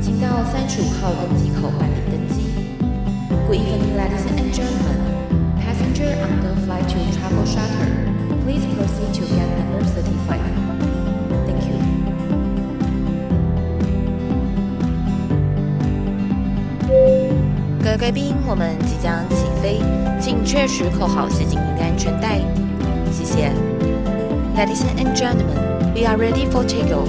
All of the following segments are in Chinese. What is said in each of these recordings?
请到三十五号登机口办理登机。Good evening, ladies and gentlemen. Passenger on the flight to Travel Charter, please proceed to gate number thirty-five. Thank you. 各位贵宾，我们即将起飞，请确实扣好系紧您的安全带。谢谢。Ladies and gentlemen, we are ready for takeoff.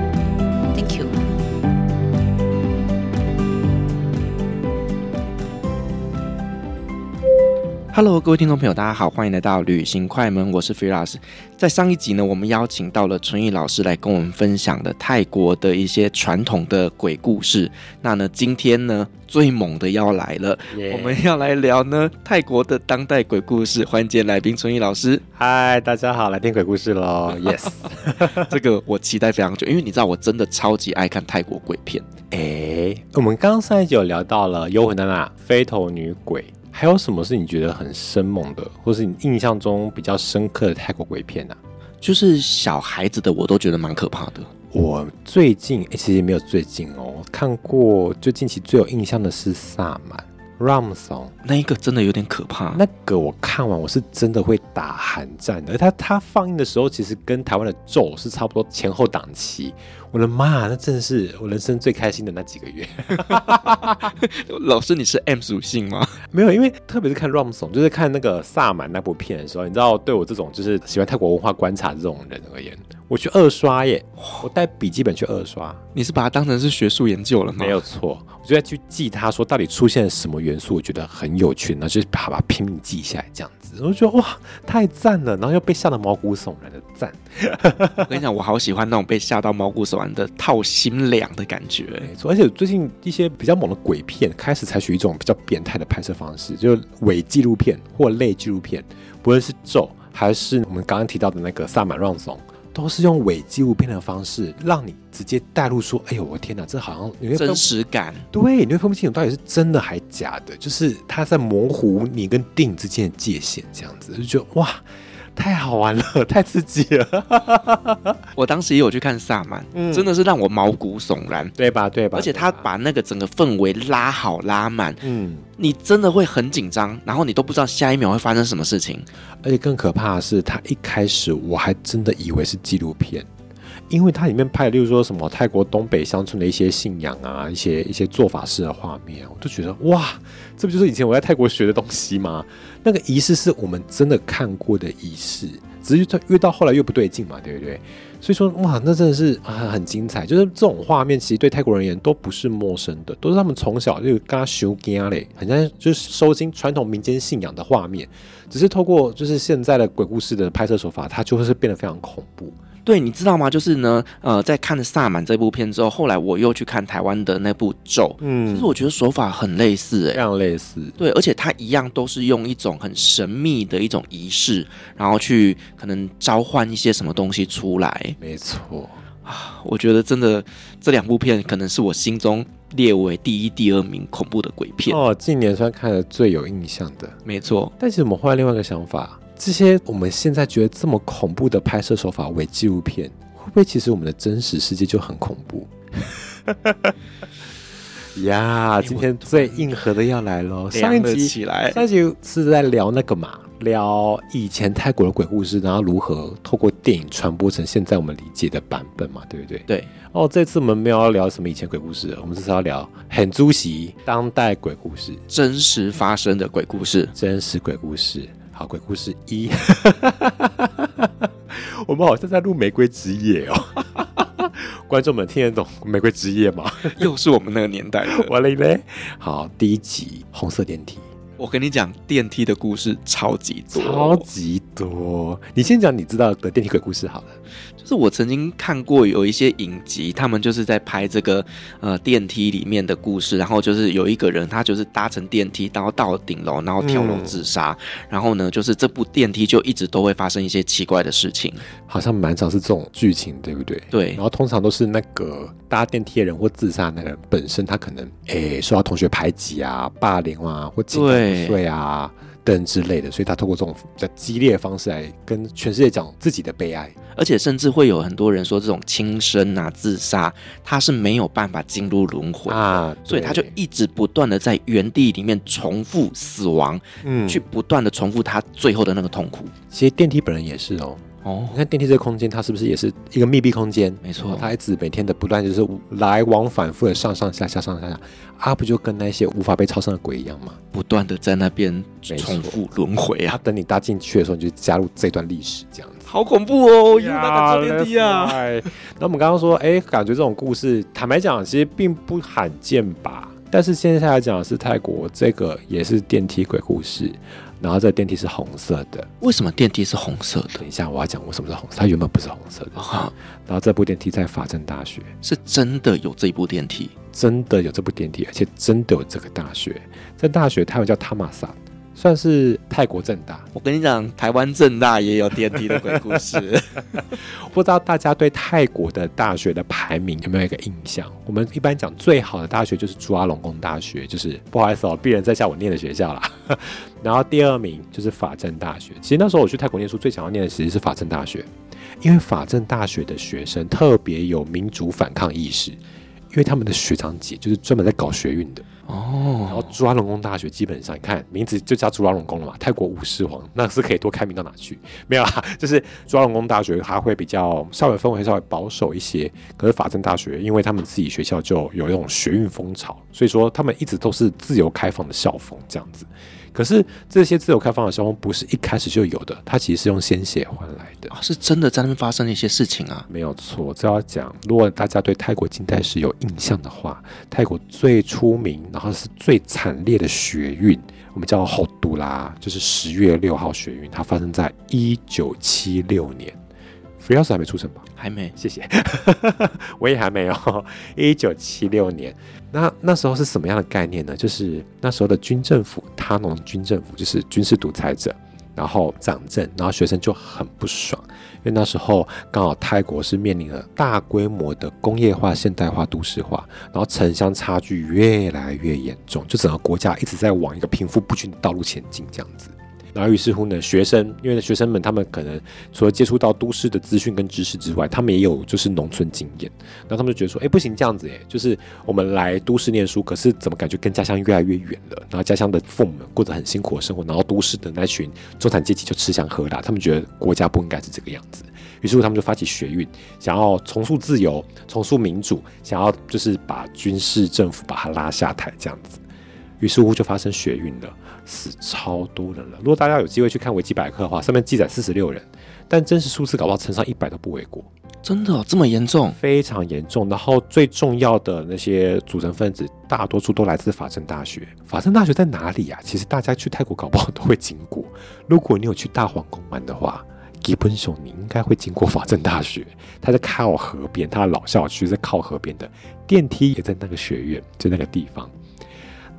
Hello，各位听众朋友，大家好，欢迎来到旅行快门，我是 Firas。在上一集呢，我们邀请到了春意老师来跟我们分享的泰国的一些传统的鬼故事。那呢，今天呢，最猛的要来了.我们要来聊呢泰国的当代鬼故事。欢迎来宾纯毅老师。嗨，大家好，来听鬼故事喽。Yes，这个我期待非常久，因为你知道我真的超级爱看泰国鬼片。哎，我们刚刚上一集有聊到了《幽魂娜娜》飞头女鬼。还有什么是你觉得很生猛的，或是你印象中比较深刻的泰国鬼片呢？啊？就是小孩子的，我都觉得蛮可怕的。我最近，欸、其实没有最近哦，看过就近期最有印象的是萨满 Ram Song，那一个真的有点可怕。那个我看完我是真的会打寒战的，而他他放映的时候，其实跟台湾的咒是差不多前后档期。我的妈，那真的是我人生最开心的那几个月。老师，你是 M 属性吗？没有，因为特别是看 Ramson，就是看那个萨满那部片的时候，你知道，对我这种就是喜欢泰国文化观察这种人而言，我去二刷耶，我带笔记本去二刷。你是把它当成是学术研究了吗？没有错，我就在去记它说到底出现了什么元素，我觉得很有趣，然后就把它拼命记下来，这样子，我就觉得哇，太赞了，然后又被吓得毛骨悚然的赞。我跟你讲，我好喜欢那种被吓到毛骨悚然的套心凉的感觉。没错，而且最近一些比较猛的鬼片开始采取一种比较变态的拍摄方式，就是伪纪录片或类纪录片，不论是咒还是我们刚刚提到的那个萨满让松，都是用伪纪录片的方式，让你直接带入说：“哎呦，我天哪，这好像有真实感。”对，你会分不清楚到底是真的还假的，就是他在模糊你跟电影之间的界限，这样子就觉得哇。太好玩了，太刺激了！我当时也有去看萨满，嗯，真的是让我毛骨悚然，对吧？对吧？而且他把那个整个氛围拉好拉满，嗯，你真的会很紧张，然后你都不知道下一秒会发生什么事情。而且更可怕的是，他一开始我还真的以为是纪录片。因为它里面拍的，例如说什么泰国东北乡村的一些信仰啊，一些一些做法式的画面，我就觉得哇，这不就是以前我在泰国学的东西吗？那个仪式是我们真的看过的仪式，只是越到后来越不对劲嘛，对不对？所以说哇，那真的是啊很精彩，就是这种画面其实对泰国人而言都不是陌生的，都是他们从小就跟他修经嘞，很像就是收经传统民间信仰的画面，只是透过就是现在的鬼故事的拍摄手法，它就会是变得非常恐怖。对，你知道吗？就是呢，呃，在看了《萨满》这部片之后，后来我又去看台湾的那部《咒》，嗯，其实我觉得手法很类似，哎，非常类似。对，而且它一样都是用一种很神秘的一种仪式，然后去可能召唤一些什么东西出来。没错啊，我觉得真的这两部片可能是我心中列为第一、第二名恐怖的鬼片哦。近年算看的最有印象的，没错。但是我们换另外一个想法。这些我们现在觉得这么恐怖的拍摄手法为纪录片，会不会其实我们的真实世界就很恐怖？呀，今天最硬核的要来喽！上一集起来，上一集是在聊那个嘛，聊以前泰国的鬼故事，然后如何透过电影传播成现在我们理解的版本嘛，对不对？对。哦，这次我们没有要聊什么以前鬼故事，我们这次要聊很猪席当代鬼故事，真实发生的鬼故事，真实鬼故事。鬼故事一，我们好像在录《玫瑰之夜》哦。观众们听得懂《玫瑰之夜》吗？又是我们那个年代的。完了嘞！好，第一集红色电梯。我跟你讲，电梯的故事超级多，超级多。你先讲你知道的电梯鬼故事好了。就是我曾经看过有一些影集，他们就是在拍这个呃电梯里面的故事，然后就是有一个人他就是搭乘电梯，然后到顶楼，然后跳楼自杀。嗯、然后呢，就是这部电梯就一直都会发生一些奇怪的事情，好像蛮少是这种剧情，对不对？对。然后通常都是那个搭电梯的人或自杀那个人本身，他可能诶受到同学排挤啊、霸凌啊，或几岁啊。等之类的，所以他透过这种比较激烈的方式来跟全世界讲自己的悲哀，而且甚至会有很多人说，这种轻生啊、自杀，他是没有办法进入轮回啊，所以他就一直不断的在原地里面重复死亡，嗯，去不断的重复他最后的那个痛苦。其实电梯本人也是哦。哦，你看电梯这个空间，它是不是也是一个密闭空间？没错，它一直每天的不断就是来往反复的上上下下上上下下，啊，不就跟那些无法被超生的鬼一样吗？不断的在那边重复轮回啊！等你搭进去的时候，你就加入这段历史，这样子。好恐怖哦！又那个坐电梯啊！那我们刚刚说，哎，感觉这种故事，坦白讲，其实并不罕见吧？但是现在来讲的是泰国，这个也是电梯鬼故事。然后这个电梯是红色的，为什么电梯是红色的？等一下我要讲为什么是红色，它原本不是红色的。啊、然后这部电梯在法政大学，是真的有这一部电梯，真的有这部电梯，而且真的有这个大学。这大学它又叫塔玛萨。算是泰国正大，我跟你讲，台湾正大也有电梯的鬼故事。不知道大家对泰国的大学的排名有没有一个印象？我们一般讲最好的大学就是朱拉隆功大学，就是不好意思哦，鄙人在下我念的学校啦。然后第二名就是法政大学。其实那时候我去泰国念书，最想要念的其实是法政大学，因为法政大学的学生特别有民主反抗意识，因为他们的学长姐就是专门在搞学运的。哦，然后朱拉隆功大学基本上，你看名字就叫朱拉隆功了嘛，泰国武士皇，那是可以多开明到哪去？没有啊，就是朱拉隆功大学，它会比较校园氛围稍微保守一些。可是法政大学，因为他们自己学校就有一种学运风潮，所以说他们一直都是自由开放的校风这样子。可是这些自由开放的时候不是一开始就有的，它其实是用鲜血换来的，啊是真的在那边发生了一些事情啊。没有错，这要讲，如果大家对泰国近代史有印象的话，泰国最出名，然后是最惨烈的学运，我们叫后都啦，就是十月六号学运，它发生在一九七六年。菲奥斯还没出生吧？还没，谢谢，我也还没有。一九七六年。那那时候是什么样的概念呢？就是那时候的军政府，他农军政府就是军事独裁者，然后掌政，然后学生就很不爽，因为那时候刚好泰国是面临了大规模的工业化、现代化、都市化，然后城乡差距越来越严重，就整个国家一直在往一个贫富不均的道路前进，这样子。然后于是乎呢，学生因为学生们他们可能除了接触到都市的资讯跟知识之外，他们也有就是农村经验。然后他们就觉得说，哎，不行这样子，哎，就是我们来都市念书，可是怎么感觉跟家乡越来越远了？然后家乡的父母们过着很辛苦的生活，然后都市的那群中产阶级就吃香喝辣。他们觉得国家不应该是这个样子。于是乎他们就发起学运，想要重塑自由，重塑民主，想要就是把军事政府把它拉下台这样子。于是乎就发生学运了。死超多人了。如果大家有机会去看维基百科的话，上面记载四十六人，但真实数字搞不好乘上一百都不为过。真的、哦、这么严重？非常严重。然后最重要的那些组成分子，大多数都来自法政大学。法政大学在哪里啊？其实大家去泰国搞不好都会经过。如果你有去大皇宫玩的话，基本上你应该会经过法政大学。它在靠河边，它的老校区在靠河边的，电梯也在那个学院，就那个地方。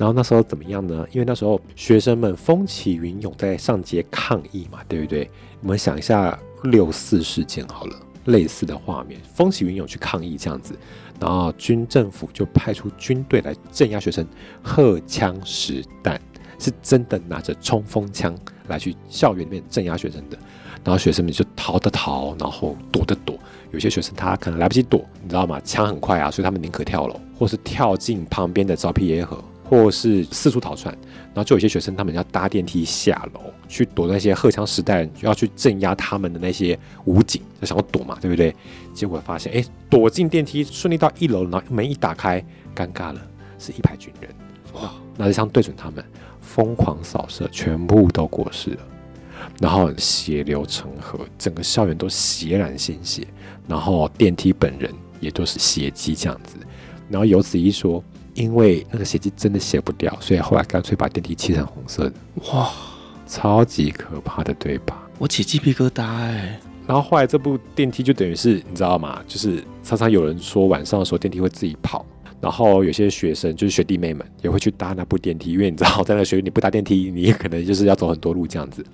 然后那时候怎么样呢？因为那时候学生们风起云涌在上街抗议嘛，对不对？我们想一下六四事件好了，类似的画面，风起云涌去抗议这样子，然后军政府就派出军队来镇压学生，荷枪实弹，是真的拿着冲锋枪来去校园里面镇压学生的。然后学生们就逃的逃，然后躲的躲。有些学生他可能来不及躲，你知道吗？枪很快啊，所以他们宁可跳楼，或是跳进旁边的招聘耶河。或是四处逃窜，然后就有些学生他们要搭电梯下楼去躲那些荷枪实弹，要去镇压他们的那些武警，就想要躲嘛，对不对？结果发现，哎，躲进电梯顺利到一楼，然后门一打开，尴尬了，是一排军人，哇，拿着枪对准他们，疯狂扫射，全部都过世了，然后血流成河，整个校园都血染鲜血，然后电梯本人也都是血迹这样子。然后由此一说，因为那个血迹真的洗不掉，所以后来干脆把电梯漆成红色的。哇，超级可怕的，对吧？我起鸡皮疙瘩哎。然后后来这部电梯就等于是你知道吗？就是常常有人说晚上的时候电梯会自己跑，然后有些学生就是学弟妹们也会去搭那部电梯，因为你知道在那学校你不搭电梯，你可能就是要走很多路这样子。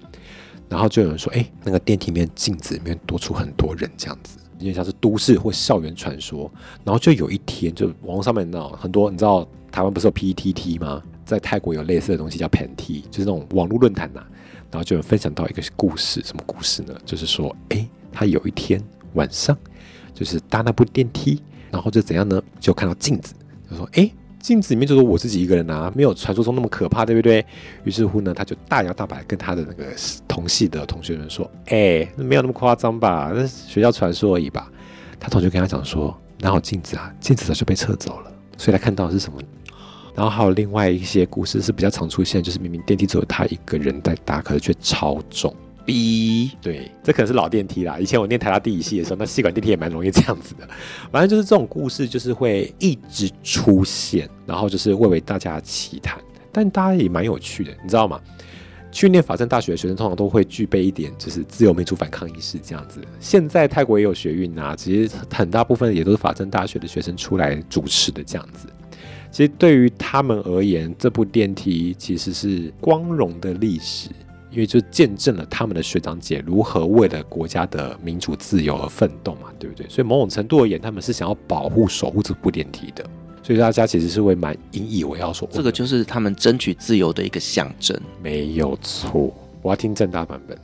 然后就有人说，哎，那个电梯里面镜子里面多出很多人这样子，有点像是都市或校园传说。然后就有一天，就网络上面那很多，你知道台湾不是有 PTT 吗？在泰国有类似的东西叫 PTT，就是那种网络论坛呐。然后就有分享到一个故事，什么故事呢？就是说，哎，他有一天晚上，就是搭那部电梯，然后就怎样呢？就看到镜子，就说，哎，镜子里面就是我自己一个人啊，没有传说中那么可怕，对不对？于是乎呢，他就大摇大摆跟他的那个同系的同学们说，哎，没有那么夸张吧？那学校传说而已吧。他同学跟他讲说，哪有镜子啊？镜子早就被撤走了，所以他看到的是什么？然后还有另外一些故事是比较常出现，就是明明电梯只有他一个人在搭，可是却超重。B 对，这可能是老电梯啦。以前我念台大地理系的时候，那细管电梯也蛮容易这样子的。反正就是这种故事，就是会一直出现，然后就是为为大家奇谈。但大家也蛮有趣的，你知道吗？去念法政大学的学生通常都会具备一点，就是自由民主反抗意识这样子。现在泰国也有学运啊，其实很大部分也都是法政大学的学生出来主持的这样子。其实对于他们而言，这部电梯其实是光荣的历史，因为就见证了他们的学长姐如何为了国家的民主自由而奋斗嘛，对不对？所以某种程度而言，他们是想要保护、守护这部电梯的。所以大家其实是会蛮引以为傲说，这个就是他们争取自由的一个象征，没有错。我要听正大版本。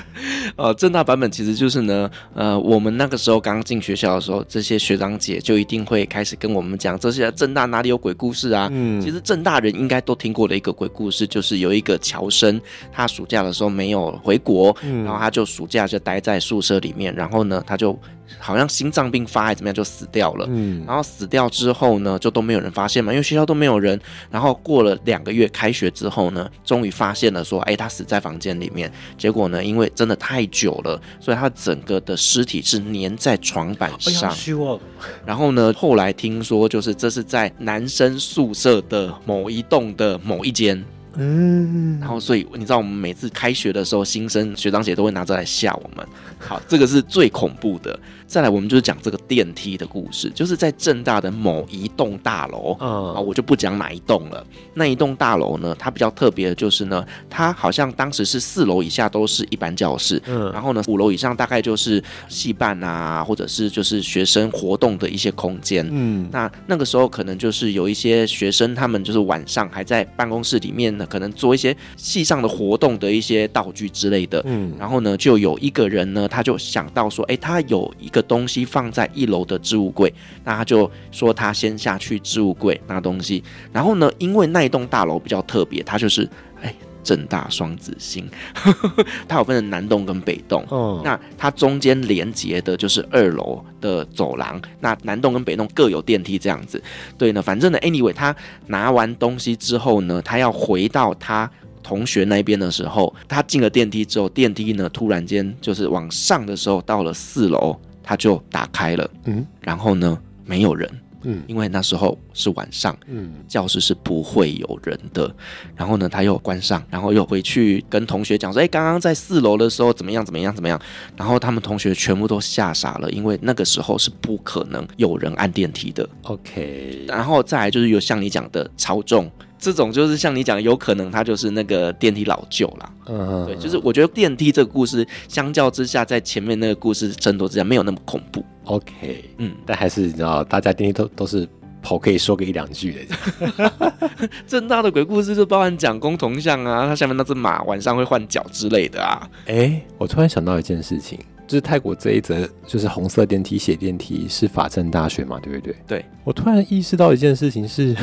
呃，正大版本其实就是呢，呃，我们那个时候刚进学校的时候，这些学长姐就一定会开始跟我们讲，这些正大哪里有鬼故事啊？嗯，其实正大人应该都听过的一个鬼故事，就是有一个乔生，他暑假的时候没有回国，嗯，然后他就暑假就待在宿舍里面，然后呢，他就。好像心脏病发还是怎么样就死掉了，嗯，然后死掉之后呢，就都没有人发现嘛，因为学校都没有人。然后过了两个月，开学之后呢，终于发现了说，哎，他死在房间里面。结果呢，因为真的太久了，所以他整个的尸体是粘在床板上。哎、然后呢，后来听说就是这是在男生宿舍的某一栋的某一间。嗯，然后所以你知道我们每次开学的时候，新生学长姐都会拿着来吓我们。好，这个是最恐怖的。再来，我们就是讲这个电梯的故事，就是在正大的某一栋大楼。嗯，啊，我就不讲哪一栋了。那一栋大楼呢，它比较特别的就是呢，它好像当时是四楼以下都是一般教室，嗯，然后呢，五楼以上大概就是戏办啊，或者是就是学生活动的一些空间。嗯，那那个时候可能就是有一些学生，他们就是晚上还在办公室里面呢。可能做一些戏上的活动的一些道具之类的，嗯，然后呢，就有一个人呢，他就想到说，哎，他有一个东西放在一楼的置物柜，那他就说他先下去置物柜拿东西，然后呢，因为那一栋大楼比较特别，它就是，哎。政大双子星，它有分成南栋跟北栋。哦，那它中间连接的就是二楼的走廊。那南栋跟北栋各有电梯这样子。对呢，反正呢，anyway，他拿完东西之后呢，他要回到他同学那边的时候，他进了电梯之后，电梯呢突然间就是往上的时候，到了四楼，他就打开了。嗯，然后呢，没有人。嗯，因为那时候是晚上，嗯，教室是不会有人的。然后呢，他又关上，然后又回去跟同学讲说：“哎，刚刚在四楼的时候怎么样？怎么样？怎么样？”然后他们同学全部都吓傻了，因为那个时候是不可能有人按电梯的。OK，然后再来就是有像你讲的超重。这种就是像你讲，有可能他就是那个电梯老旧啦。嗯，对，就是我觉得电梯这个故事相较之下，在前面那个故事争夺之下没有那么恐怖。OK，嗯，但还是你知道，大家电梯都都是跑可以说个一两句的。正大的鬼故事就包含蒋公铜像啊，他下面那只马晚上会换脚之类的啊。哎，我突然想到一件事情，就是泰国这一则就是红色电梯、血电梯是法政大学嘛，对不对？对，我突然意识到一件事情是。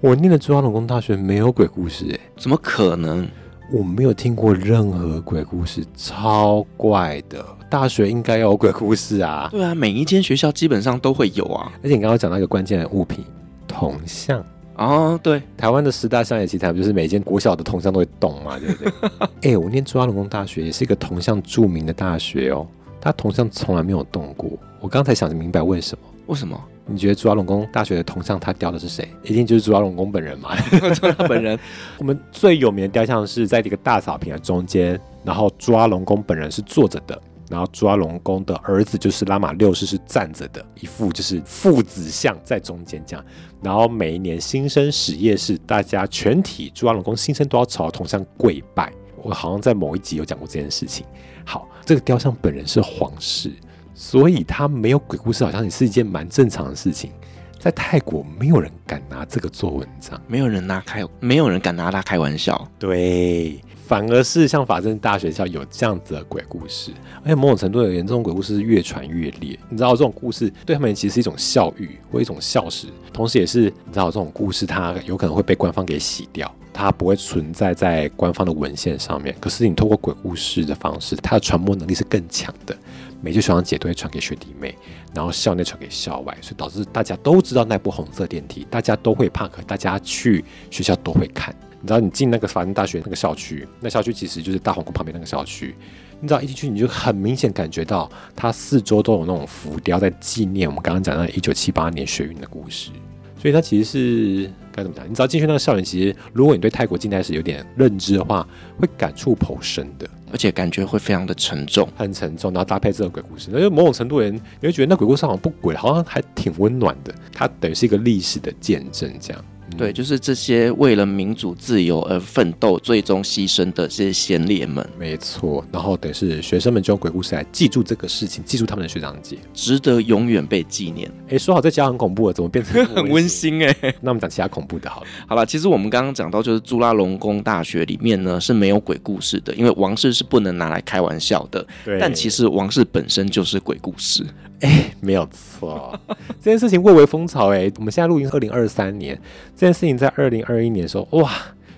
我念的中央农工大学没有鬼故事，哎，怎么可能？我没有听过任何鬼故事，超怪的。大学应该要有鬼故事啊！对啊，每一间学校基本上都会有啊。而且你刚刚讲到一个关键的物品——铜像哦，对，台湾的十大乡野奇谈不就是每间国小的铜像都会动嘛，对不对？哎，我念中央农工大学也是一个铜像著名的大学哦，它铜像从来没有动过。我刚才想着明白为什么？为什么？你觉得朱拉隆功大学的铜像他雕的是谁？一定就是朱拉隆功本人嘛？朱拉本人。我们最有名的雕像是在这个大草坪的中间，然后朱拉隆功本人是坐着的，然后朱拉隆功的儿子就是拉玛六世是站着的，一副就是父子像在中间这样。然后每一年新生始业是大家全体朱拉隆功新生都要朝铜像跪拜。我好像在某一集有讲过这件事情。好，这个雕像本人是皇室。所以他没有鬼故事，好像也是一件蛮正常的事情。在泰国，没有人敢拿这个做文章，没有人拿开，没有人敢拿他开玩笑。对，反而是像法政大学校有这样子的鬼故事，而且某种程度而言，这种鬼故事是越传越烈。你知道，这种故事对他们其实是一种笑语或一种笑时，同时也是你知道，这种故事它有可能会被官方给洗掉，它不会存在在官方的文献上面。可是你透过鬼故事的方式，它的传播能力是更强的。每句学长姐都会传给学弟妹，然后校内传给校外，所以导致大家都知道那部红色电梯，大家都会怕，可大家去学校都会看。你知道，你进那个法政大学那个校区，那校区其实就是大皇宫旁边那个校区。你知道一进去，你就很明显感觉到它四周都有那种浮雕在纪念我们刚刚讲的一九七八年学运的故事。所以它其实是该怎么讲？你只要进去那个校园，其实如果你对泰国近代史有点认知的话，会感触颇深的。而且感觉会非常的沉重，很沉重，然后搭配这个鬼故事，那就某种程度人，你会觉得那鬼故事好像不鬼，好像还挺温暖的。它等于是一个历史的见证，这样。对，就是这些为了民主自由而奋斗，最终牺牲的这些先烈们，没错。然后等于是学生们就用鬼故事来记住这个事情，记住他们的学长姐，值得永远被纪念。哎，说好在家很恐怖了，怎么变成很温馨？哎，那我们讲其他恐怖的好了。好了，其实我们刚刚讲到，就是朱拉隆功大学里面呢是没有鬼故事的，因为王室是不能拿来开玩笑的。对。但其实王室本身就是鬼故事。哎，没有错，这件事情蔚为风潮。哎，我们现在录音是二零二三年，这件事情在二零二一年的时候，哇，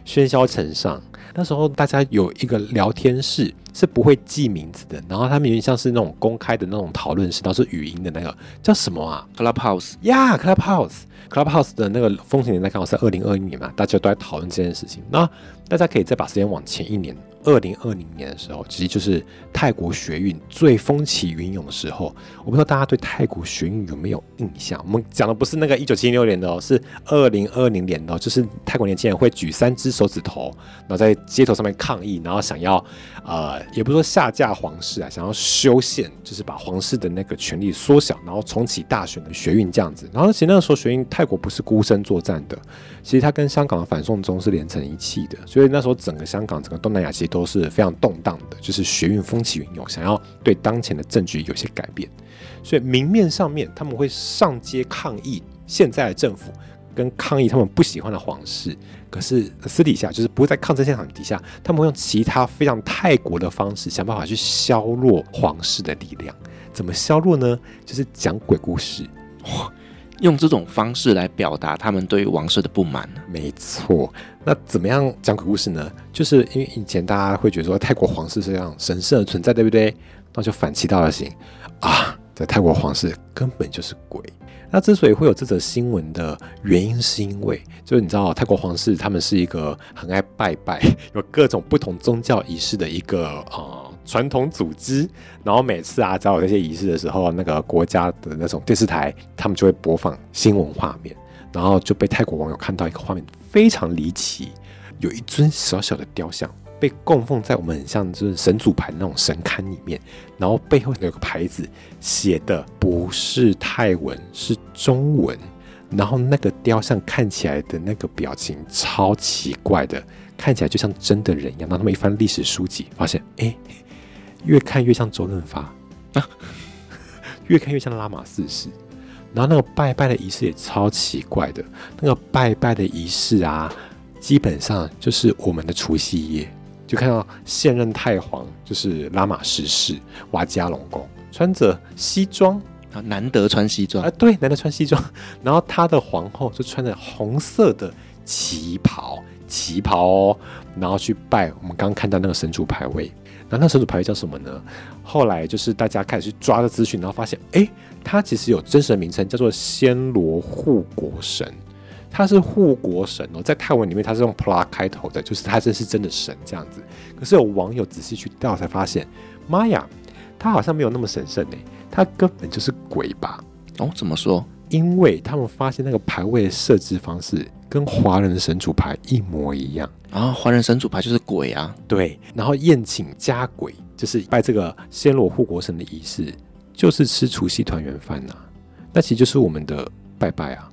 喧嚣尘上。那时候大家有一个聊天室，是不会记名字的，然后他们有点像是那种公开的那种讨论室，然后是语音的那个叫什么啊？Clubhouse 呀，yeah，Clubhouse，Clubhouse 的那个风行年代刚好是二零二一年嘛，大家都在讨论这件事情。那大家可以再把时间往前一年。二零二零年的时候，其实就是泰国学运最风起云涌的时候。我不知道大家对泰国学运有没有印象？我们讲的不是那个一九七六年的哦，是二零二零年的，就是泰国年轻人会举三只手指头，然后在街头上面抗议，然后想要呃，也不说下架皇室啊，想要修宪，就是把皇室的那个权力缩小，然后重启大选的学运这样子。然后其实那个时候学运，泰国不是孤身作战的，其实它跟香港的反送中是连成一气的，所以那时候整个香港、整个东南亚其实都是非常动荡的，就是学运风起云涌，想要对当前的政局有些改变，所以明面上面他们会上街抗议现在的政府，跟抗议他们不喜欢的皇室，可是私底下就是不会在抗争现场底下，他们会用其他非常泰国的方式想办法去削弱皇室的力量。怎么削弱呢？就是讲鬼故事。用这种方式来表达他们对于王室的不满。没错，那怎么样讲鬼故事呢？就是因为以前大家会觉得说泰国皇室是这样神圣的存在，对不对？那就反其道而行啊，在泰国皇室根本就是鬼。那之所以会有这则新闻的原因，是因为就是你知道泰国皇室他们是一个很爱拜拜，有各种不同宗教仪式的一个。呃传统组织，然后每次啊，只要有这些仪式的时候，那个国家的那种电视台，他们就会播放新闻画面，然后就被泰国网友看到一个画面非常离奇，有一尊小小的雕像被供奉在我们很像就是神主牌那种神龛里面，然后背后有个牌子写的不是泰文，是中文，然后那个雕像看起来的那个表情超奇怪的，看起来就像真的人一样。然后他们一翻历史书籍，发现哎。越看越像周润发，啊，越看越像拉玛四世。然后那个拜拜的仪式也超奇怪的，那个拜拜的仪式啊，基本上就是我们的除夕夜，就看到现任太皇就是拉玛十世瓦加隆功穿着西装啊，难得穿西装啊，对，难得穿西装。然后他的皇后就穿着红色的旗袍，旗袍哦，然后去拜我们刚刚看到那个神主牌位。那那神主牌位叫什么呢？后来就是大家开始去抓的资讯，然后发现，哎，他其实有真实的名称，叫做暹罗护国神。他是护国神哦，在泰文里面他是用 pla 开头的，就是他这是真的神这样子。可是有网友仔细去调才发现，妈呀，他好像没有那么神圣呢，他根本就是鬼吧？哦，怎么说？因为他们发现那个牌位的设置方式跟华人的神主牌一模一样啊，华人神主牌就是鬼啊，对。然后宴请家鬼，就是拜这个暹罗护国神的仪式，就是吃除夕团圆饭呐，那其实就是我们的拜拜啊。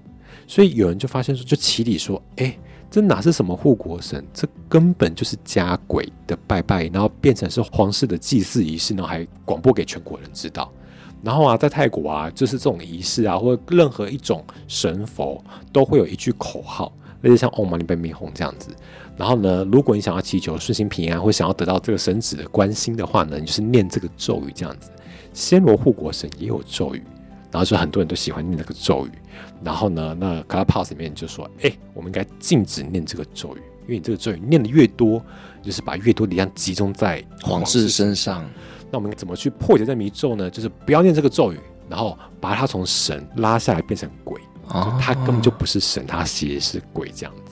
所以有人就发现说，就起底说，哎，这哪是什么护国神？这根本就是家鬼的拜拜，然后变成是皇室的祭祀仪式，然后还广播给全国人知道。然后啊，在泰国啊，就是这种仪式啊，或任何一种神佛都会有一句口号，类似像 Om Mani p a m 这样子。然后呢，如果你想要祈求顺心平安，或想要得到这个神子的关心的话呢，你就是念这个咒语这样子。暹罗护国神也有咒语，然后就很多人都喜欢念那个咒语。然后呢，那 Clubhouse 里面就说，哎，我们应该禁止念这个咒语，因为你这个咒语念的越多，就是把越多力量集中在皇室身上。那我们怎么去破解这迷咒呢？就是不要念这个咒语，然后把它从神拉下来变成鬼，哦、他根本就不是神，他其实是鬼这样子。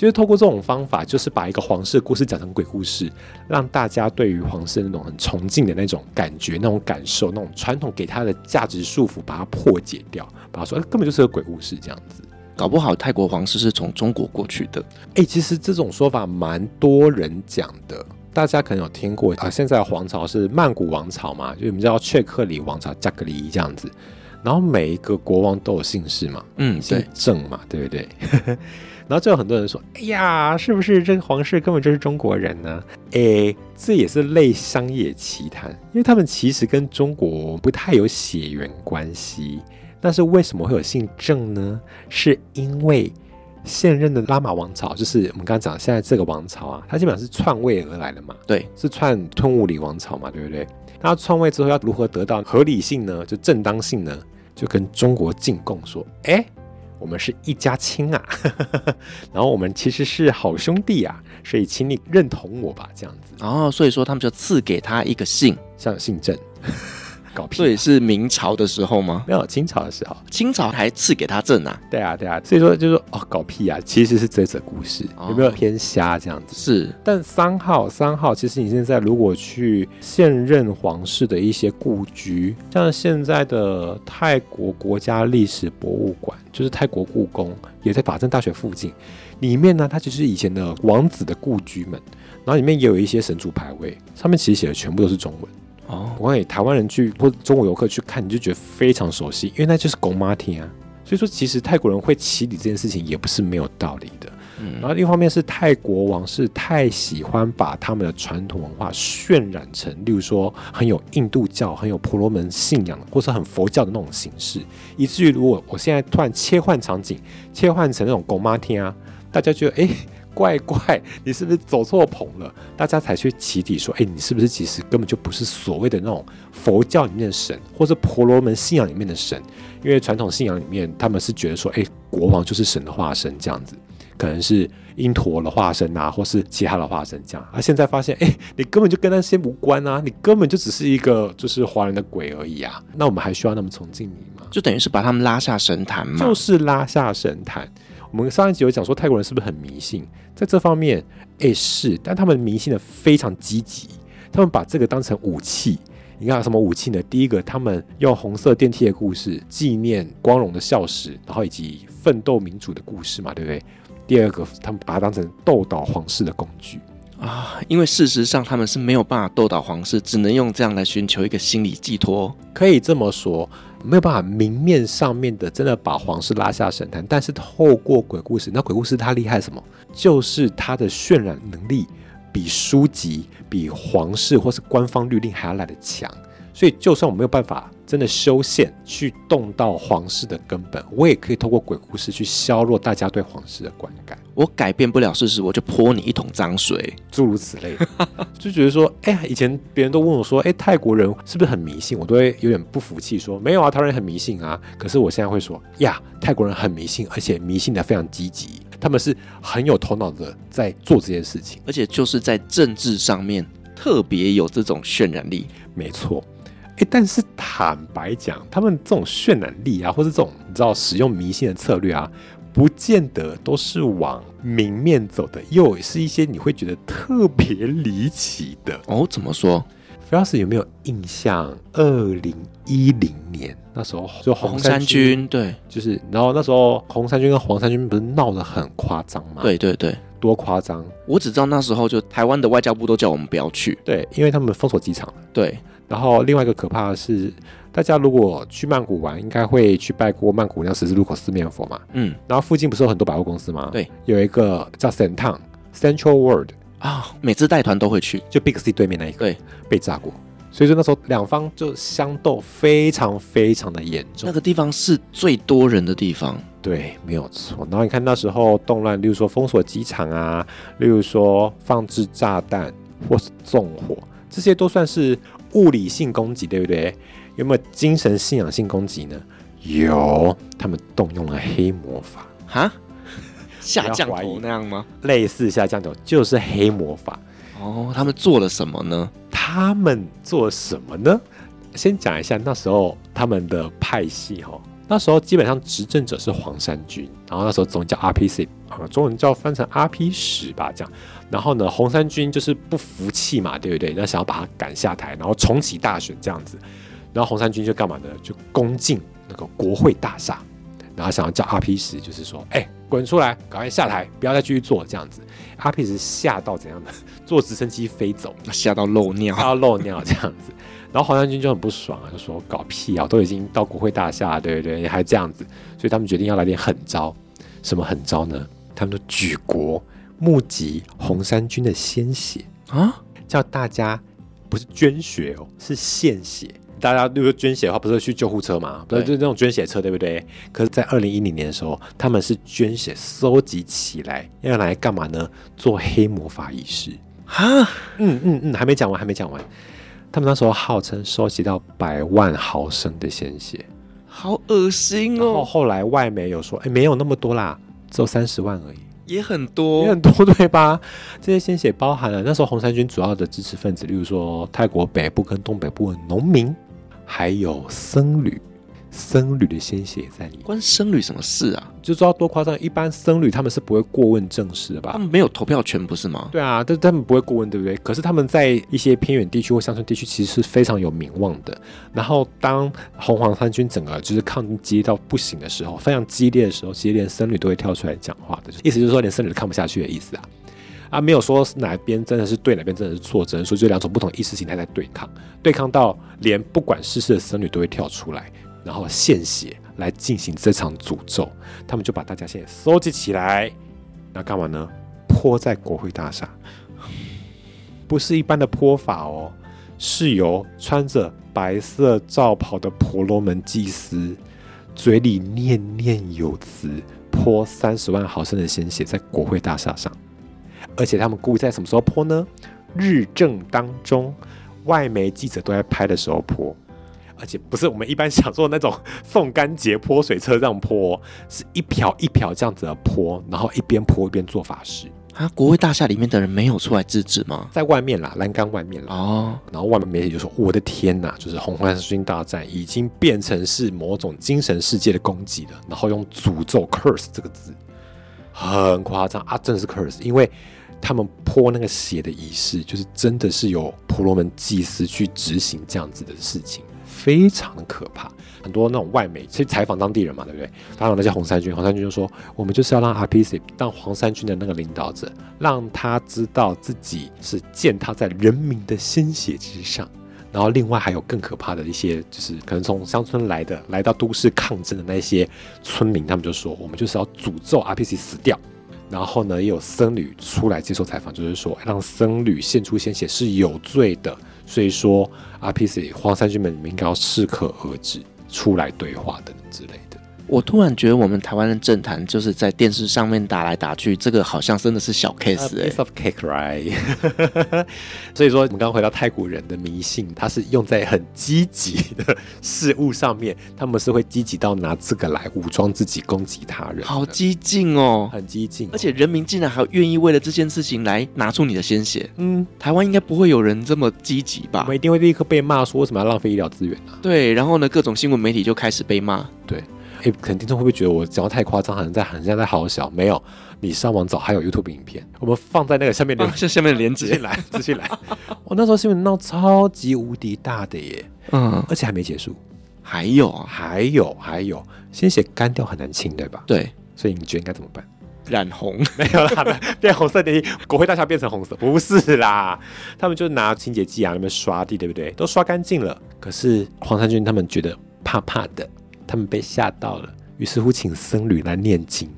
就是透过这种方法，就是把一个皇室的故事讲成鬼故事，让大家对于皇室那种很崇敬的那种感觉、那种感受、那种传统给他的价值束缚，把它破解掉，把它说根本就是个鬼故事这样子。搞不好泰国皇室是从中国过去的。哎，其实这种说法蛮多人讲的。大家可能有听过啊，现在皇朝是曼谷王朝嘛，就我们叫雀克里王朝，加格里这样子。然后每一个国王都有姓氏嘛，嗯，姓郑嘛，对不对？然后就有很多人说，哎呀，是不是这个皇室根本就是中国人呢？哎，这也是类商业奇谈，因为他们其实跟中国不太有血缘关系。但是为什么会有姓郑呢？是因为。现任的拉玛王朝，就是我们刚刚讲现在这个王朝啊，它基本上是篡位而来的嘛，对，是篡吞武里王朝嘛，对不对？那篡位之后要如何得到合理性呢？就正当性呢？就跟中国进贡说，哎，我们是一家亲啊，然后我们其实是好兄弟啊，所以请你认同我吧，这样子。哦，所以说他们就赐给他一个姓，像姓郑。搞屁、啊！所以是明朝的时候吗？没有，清朝的时候，清朝还赐给他朕啊？对啊，对啊。所以说，就是说哦，搞屁啊！其实是这则故事，哦、有没有偏瞎这样子？是。但三号，三号，其实你现在如果去现任皇室的一些故居，像现在的泰国国家历史博物馆，就是泰国故宫，也在法政大学附近，里面呢，它就是以前的王子的故居们，然后里面也有一些神主牌位，上面其实写的全部都是中文。哦，我给台湾人去或中国游客去看，你就觉得非常熟悉，因为那就是公妈厅啊。所以说，其实泰国人会起底这件事情也不是没有道理的。嗯，然后另一方面是泰国王室太喜欢把他们的传统文化渲染成，例如说很有印度教、很有婆罗门信仰，或是很佛教的那种形式，以至于如果我现在突然切换场景，切换成那种狗妈厅啊，大家觉得哎。诶怪怪，你是不是走错棚了？大家才去起底说，哎，你是不是其实根本就不是所谓的那种佛教里面的神，或是婆罗门信仰里面的神？因为传统信仰里面，他们是觉得说，哎，国王就是神的化身这样子，可能是因陀的化身啊，或是其他的化身这样。而现在发现，哎，你根本就跟那些无关啊，你根本就只是一个就是华人的鬼而已啊。那我们还需要那么崇敬你吗？就等于是把他们拉下神坛嘛，就是拉下神坛。我们上一集有讲说泰国人是不是很迷信，在这方面，哎是，但他们迷信的非常积极，他们把这个当成武器。你看什么武器呢？第一个，他们用红色电梯的故事纪念光荣的校史，然后以及奋斗民主的故事嘛，对不对？第二个，他们把它当成斗倒皇室的工具啊，因为事实上他们是没有办法斗倒皇室，只能用这样来寻求一个心理寄托，可以这么说。没有办法明面上面的真的把皇室拉下神坛，但是透过鬼故事，那鬼故事它厉害什么？就是它的渲染能力比书籍、比皇室或是官方律令还要来的强。所以，就算我没有办法真的修宪去动到皇室的根本，我也可以透过鬼故事去削弱大家对皇室的观感。我改变不了事实，我就泼你一桶脏水，诸如此类。就觉得说，哎呀，以前别人都问我说，哎，泰国人是不是很迷信？我都会有点不服气，说没有啊，泰国人很迷信啊。可是我现在会说，呀，泰国人很迷信，而且迷信的非常积极，他们是很有头脑的在做这件事情，而且就是在政治上面特别有这种渲染力。没错。诶，但是坦白讲，他们这种渲染力啊，或是这种你知道使用迷信的策略啊，不见得都是往明面走的，又是一些你会觉得特别离奇的哦。怎么说？菲老师有没有印象？二零一零年那时候就红三军，对，就是然后那时候红三军跟黄三军不是闹得很夸张吗？对对对，多夸张！我只知道那时候就台湾的外交部都叫我们不要去，对，因为他们封锁机场。对，然后另外一个可怕的是，大家如果去曼谷玩，应该会去拜过曼谷那十字路口四面佛嘛。嗯，然后附近不是有很多百货公司吗？对，有一个叫 Centon Central World。啊，每次带团都会去，就 Big C 对面那一个，对，被炸过，所以说那时候两方就相斗非常非常的严重。那个地方是最多人的地方，对，没有错。然后你看那时候动乱，例如说封锁机场啊，例如说放置炸弹或是纵火，这些都算是物理性攻击，对不对？有没有精神信仰性攻击呢？有，他们动用了黑魔法哈。下降头那样吗？类似下降头，就是黑魔法。哦，他们做了什么呢？他们做了什么呢？先讲一下那时候他们的派系哈。那时候基本上执政者是黄山军，然后那时候总叫 RPC 啊，中文叫翻成 RP 十吧这样。然后呢，红三军就是不服气嘛，对不对？那想要把他赶下台，然后重启大选这样子。然后红三军就干嘛呢？就攻进那个国会大厦。然后想要叫阿 P 十，就是说，哎，滚出来，赶快下台，不要再继续做这样子。阿 P 十吓到怎样的？坐直升机飞走，吓到漏尿，吓到漏尿这样子。然后黄衫军就很不爽啊，就说搞屁啊，都已经到国会大厦了，对不对？你还这样子，所以他们决定要来点狠招。什么狠招呢？他们就举国募集红衫军的鲜血啊，叫大家不是捐血哦，是献血。大家如果捐血的话，不是去救护车吗？不是，就是那种捐血车，对不对？可是，在二零一零年的时候，他们是捐血收集起来，要来干嘛呢？做黑魔法仪式哈，嗯嗯嗯，还没讲完，还没讲完。他们那时候号称收集到百万毫升的鲜血，好恶心哦。然后后来外媒有说，哎，没有那么多啦，只有三十万而已，也很多，也很多，对吧？这些鲜血包含了那时候红三军主要的支持分子，例如说泰国北部跟东北部的农民。还有僧侣，僧侣的鲜血在里面，关僧侣什么事啊？就知道多夸张！一般僧侣他们是不会过问政事的吧？他们没有投票权，不是吗？对啊，但他们不会过问，对不对？可是他们在一些偏远地区或乡村地区，其实是非常有名望的。然后当红黄三军整个就是抗争激烈到不行的时候，非常激烈的时候，其实连僧侣都会跳出来讲话的，意思就是说连僧侣都看不下去的意思啊。啊，没有说哪边真的是对，哪边真的是错，只能说就两种不同意识形态在对抗，对抗到连不管世事的僧侣都会跳出来，然后献血来进行这场诅咒。他们就把大家先收集起来，那干嘛呢？泼在国会大厦，不是一般的泼法哦，是由穿着白色罩袍的婆罗门祭司，嘴里念念有词，泼三十万毫升的鲜血在国会大厦上。而且他们故意在什么时候泼呢？日正当中，外媒记者都在拍的时候泼，而且不是我们一般想说的那种 送干节泼水车这样泼，是一瓢一瓢这样子的泼，然后一边泼一边做法事。啊，国会大厦里面的人没有出来制止吗？在外面啦，栏杆外面啦。哦，然后外面媒体就说：“我的天哪，就是红衫军大战已经变成是某种精神世界的攻击了。”然后用诅咒 “curse” 这个字，很夸张啊，真的是 curse，因为。他们泼那个血的仪式，就是真的是由婆罗门祭司去执行这样子的事情，非常的可怕。很多那种外媒去采访当地人嘛，对不对？当然那些红衫军，红衫军就说：“我们就是要让 RPC 当黄衫军的那个领导者，让他知道自己是践踏在人民的鲜血之上。”然后另外还有更可怕的一些，就是可能从乡村来的，来到都市抗争的那些村民，他们就说：“我们就是要诅咒 RPC 死掉。”然后呢，也有僧侣出来接受采访，就是说让僧侣献出鲜血是有罪的，所以说 RPC 黄山军们应该要适可而止，出来对话等等之类的。我突然觉得我们台湾的政坛就是在电视上面打来打去，这个好像真的是小 case 哎、欸。piece of cake, right？所以说，我们刚刚回到太古人的迷信，它是用在很积极的事物上面，他们是会积极到拿这个来武装自己，攻击他人。好激进哦，很激进、哦，而且人民竟然还愿意为了这件事情来拿出你的鲜血。嗯，台湾应该不会有人这么积极吧？我们一定会立刻被骂说为什么要浪费医疗资源啊？对，然后呢，各种新闻媒体就开始被骂。对。哎，可能听众会不会觉得我讲的太夸张，好像在很像在好小？没有，你上网找还有 YouTube 影片，我们放在那个下面连，下面的连接来，继续来。我那时候新闻闹超级无敌大的耶，嗯，而且还没结束，还有啊，还有还有，先写干掉很难清，对吧？对，所以你觉得应该怎么办？染红，没有啦，变红色的国会大厦变成红色，不是啦，他们就拿清洁剂啊，那边刷地，对不对？都刷干净了，可是黄衫军他们觉得怕怕的，他们被吓到了，于是乎请僧侣来念经，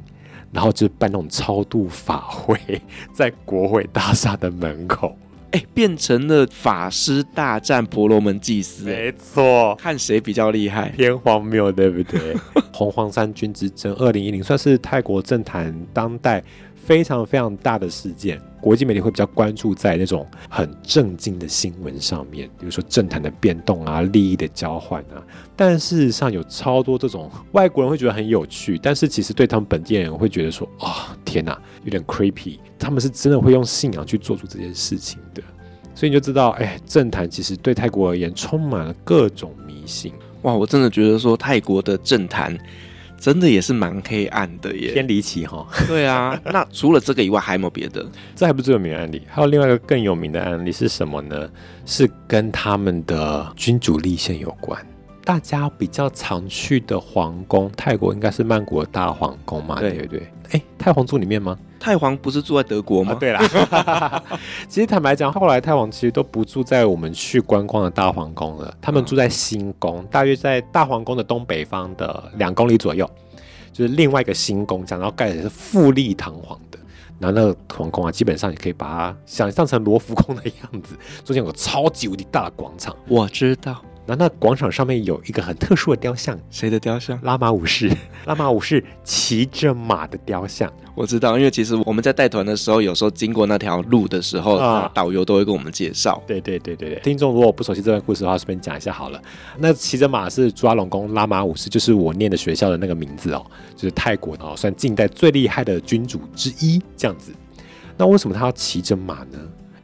然后就办那种超度法会，在国会大厦的门口。哎，变成了法师大战婆罗门祭司，没错，看谁比较厉害，偏荒谬，对不对？红黄三军之争，二零一零算是泰国政坛当代非常非常大的事件，国际媒体会比较关注在那种很正经的新闻上面，比如说政坛的变动啊、利益的交换啊。但事实上有超多这种外国人会觉得很有趣，但是其实对他们本地人会觉得说，哦，天哪，有点 creepy。他们是真的会用信仰去做出这件事情的，所以你就知道，哎，政坛其实对泰国而言充满了各种迷信。哇，我真的觉得说泰国的政坛真的也是蛮黑暗的耶，偏离奇哈。对啊，那除了这个以外还有没有别的？这还不是最有名的案例，还有另外一个更有名的案例是什么呢？是跟他们的君主立宪有关。大家比较常去的皇宫，泰国应该是曼谷的大皇宫嘛？对对对？哎，太皇住里面吗？太皇不是住在德国吗？啊、对啦，其实坦白讲，后来太皇其实都不住在我们去观光的大皇宫了，他们住在新宫，嗯、大约在大皇宫的东北方的两公里左右，就是另外一个新宫，这样，然后盖的是富丽堂皇的，然后那个皇宫啊，基本上你可以把它想象成罗浮宫的样子，中间有个超级无敌大的广场，我知道。然后那广场上面有一个很特殊的雕像，谁的雕像？拉玛五世，拉玛五世骑着马的雕像。我知道，因为其实我们在带团的时候，有时候经过那条路的时候，啊、导游都会跟我们介绍。对对对对对，听众如果不熟悉这段故事的话，顺便讲一下好了。那骑着马是抓龙宫拉玛五世，就是我念的学校的那个名字哦，就是泰国哦，算近代最厉害的君主之一这样子。那为什么他要骑着马呢？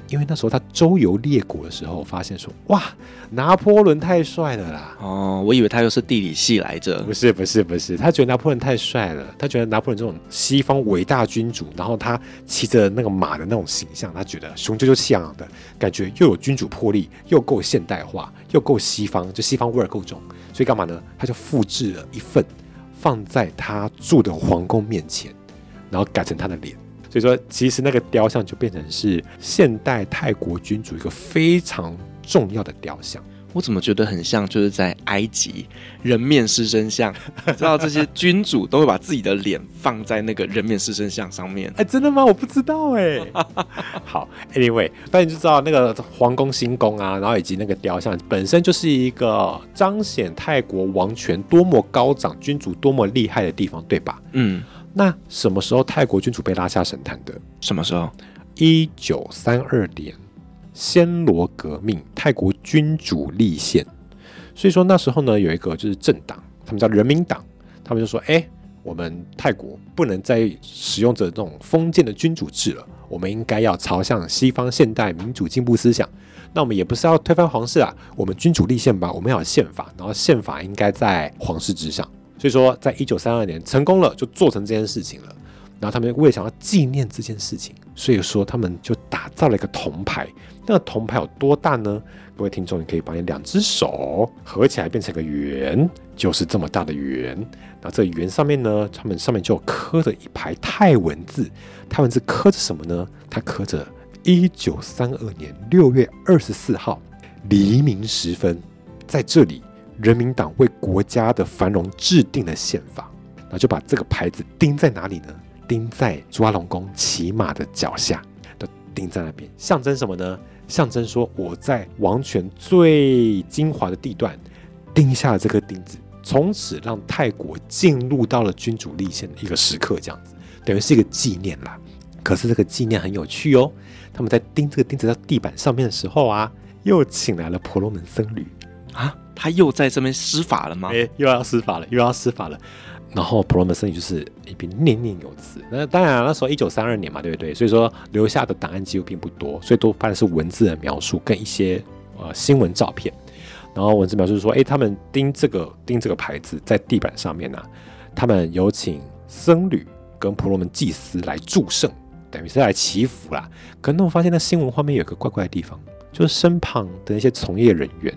因为那时候他周游列国的时候，发现说哇，拿破仑太帅了啦！哦，我以为他又是地理系来着。不是不是不是，他觉得拿破仑太帅了，他觉得拿破仑这种西方伟大君主，然后他骑着那个马的那种形象，他觉得雄赳赳气昂昂的感觉，又有君主魄力，又够现代化，又够西方，就西方味儿够重，所以干嘛呢？他就复制了一份，放在他住的皇宫面前，然后改成他的脸。所以说，其实那个雕像就变成是现代泰国君主一个非常重要的雕像。我怎么觉得很像就是在埃及人面狮身像？知道这些君主都会把自己的脸放在那个人面狮身像上面？哎，真的吗？我不知道哎。好，Anyway，反正就知道那个皇宫新宫啊，然后以及那个雕像本身就是一个彰显泰国王权多么高涨、君主多么厉害的地方，对吧？嗯。那什么时候泰国君主被拉下神坛的？什么时候？一九三二年，暹罗革命，泰国君主立宪。所以说那时候呢，有一个就是政党，他们叫人民党，他们就说：“哎，我们泰国不能再使用着这种封建的君主制了，我们应该要朝向西方现代民主进步思想。那我们也不是要推翻皇室啊，我们君主立宪吧，我们要有宪法，然后宪法应该在皇室之上。”所以说，在一九三二年成功了，就做成这件事情了。然后他们为了想要纪念这件事情，所以说他们就打造了一个铜牌。那个铜牌有多大呢？各位听众，你可以把你两只手合起来变成个圆，就是这么大的圆。那这圆上面呢，他们上面就刻着一排泰文字。泰文字刻着什么呢？它刻着一九三二年六月二十四号黎明时分，在这里。人民党为国家的繁荣制定的宪法，然后就把这个牌子钉在哪里呢？钉在抓龙宫骑马的脚下，都钉在那边，象征什么呢？象征说我在王权最精华的地段钉下了这颗钉子，从此让泰国进入到了君主立宪的一个时刻，这样子等于是一个纪念啦。可是这个纪念很有趣哦，他们在钉这个钉子在地板上面的时候啊，又请来了婆罗门僧侣啊。他又在这边施法了吗？哎，又要施法了，又要施法了。然后婆罗门僧侣就是一边念念有词。那当然，那时候一九三二年嘛，对不对？所以说留下的档案记录并不多，所以多半是文字的描述跟一些呃新闻照片。然后文字描述说，哎，他们钉这个钉这个牌子在地板上面呢、他们有请僧侣跟婆罗门祭司来祝圣，等于是来祈福啦。可能我发现那新闻画面有个怪怪的地方。就是身旁的那些从业人员，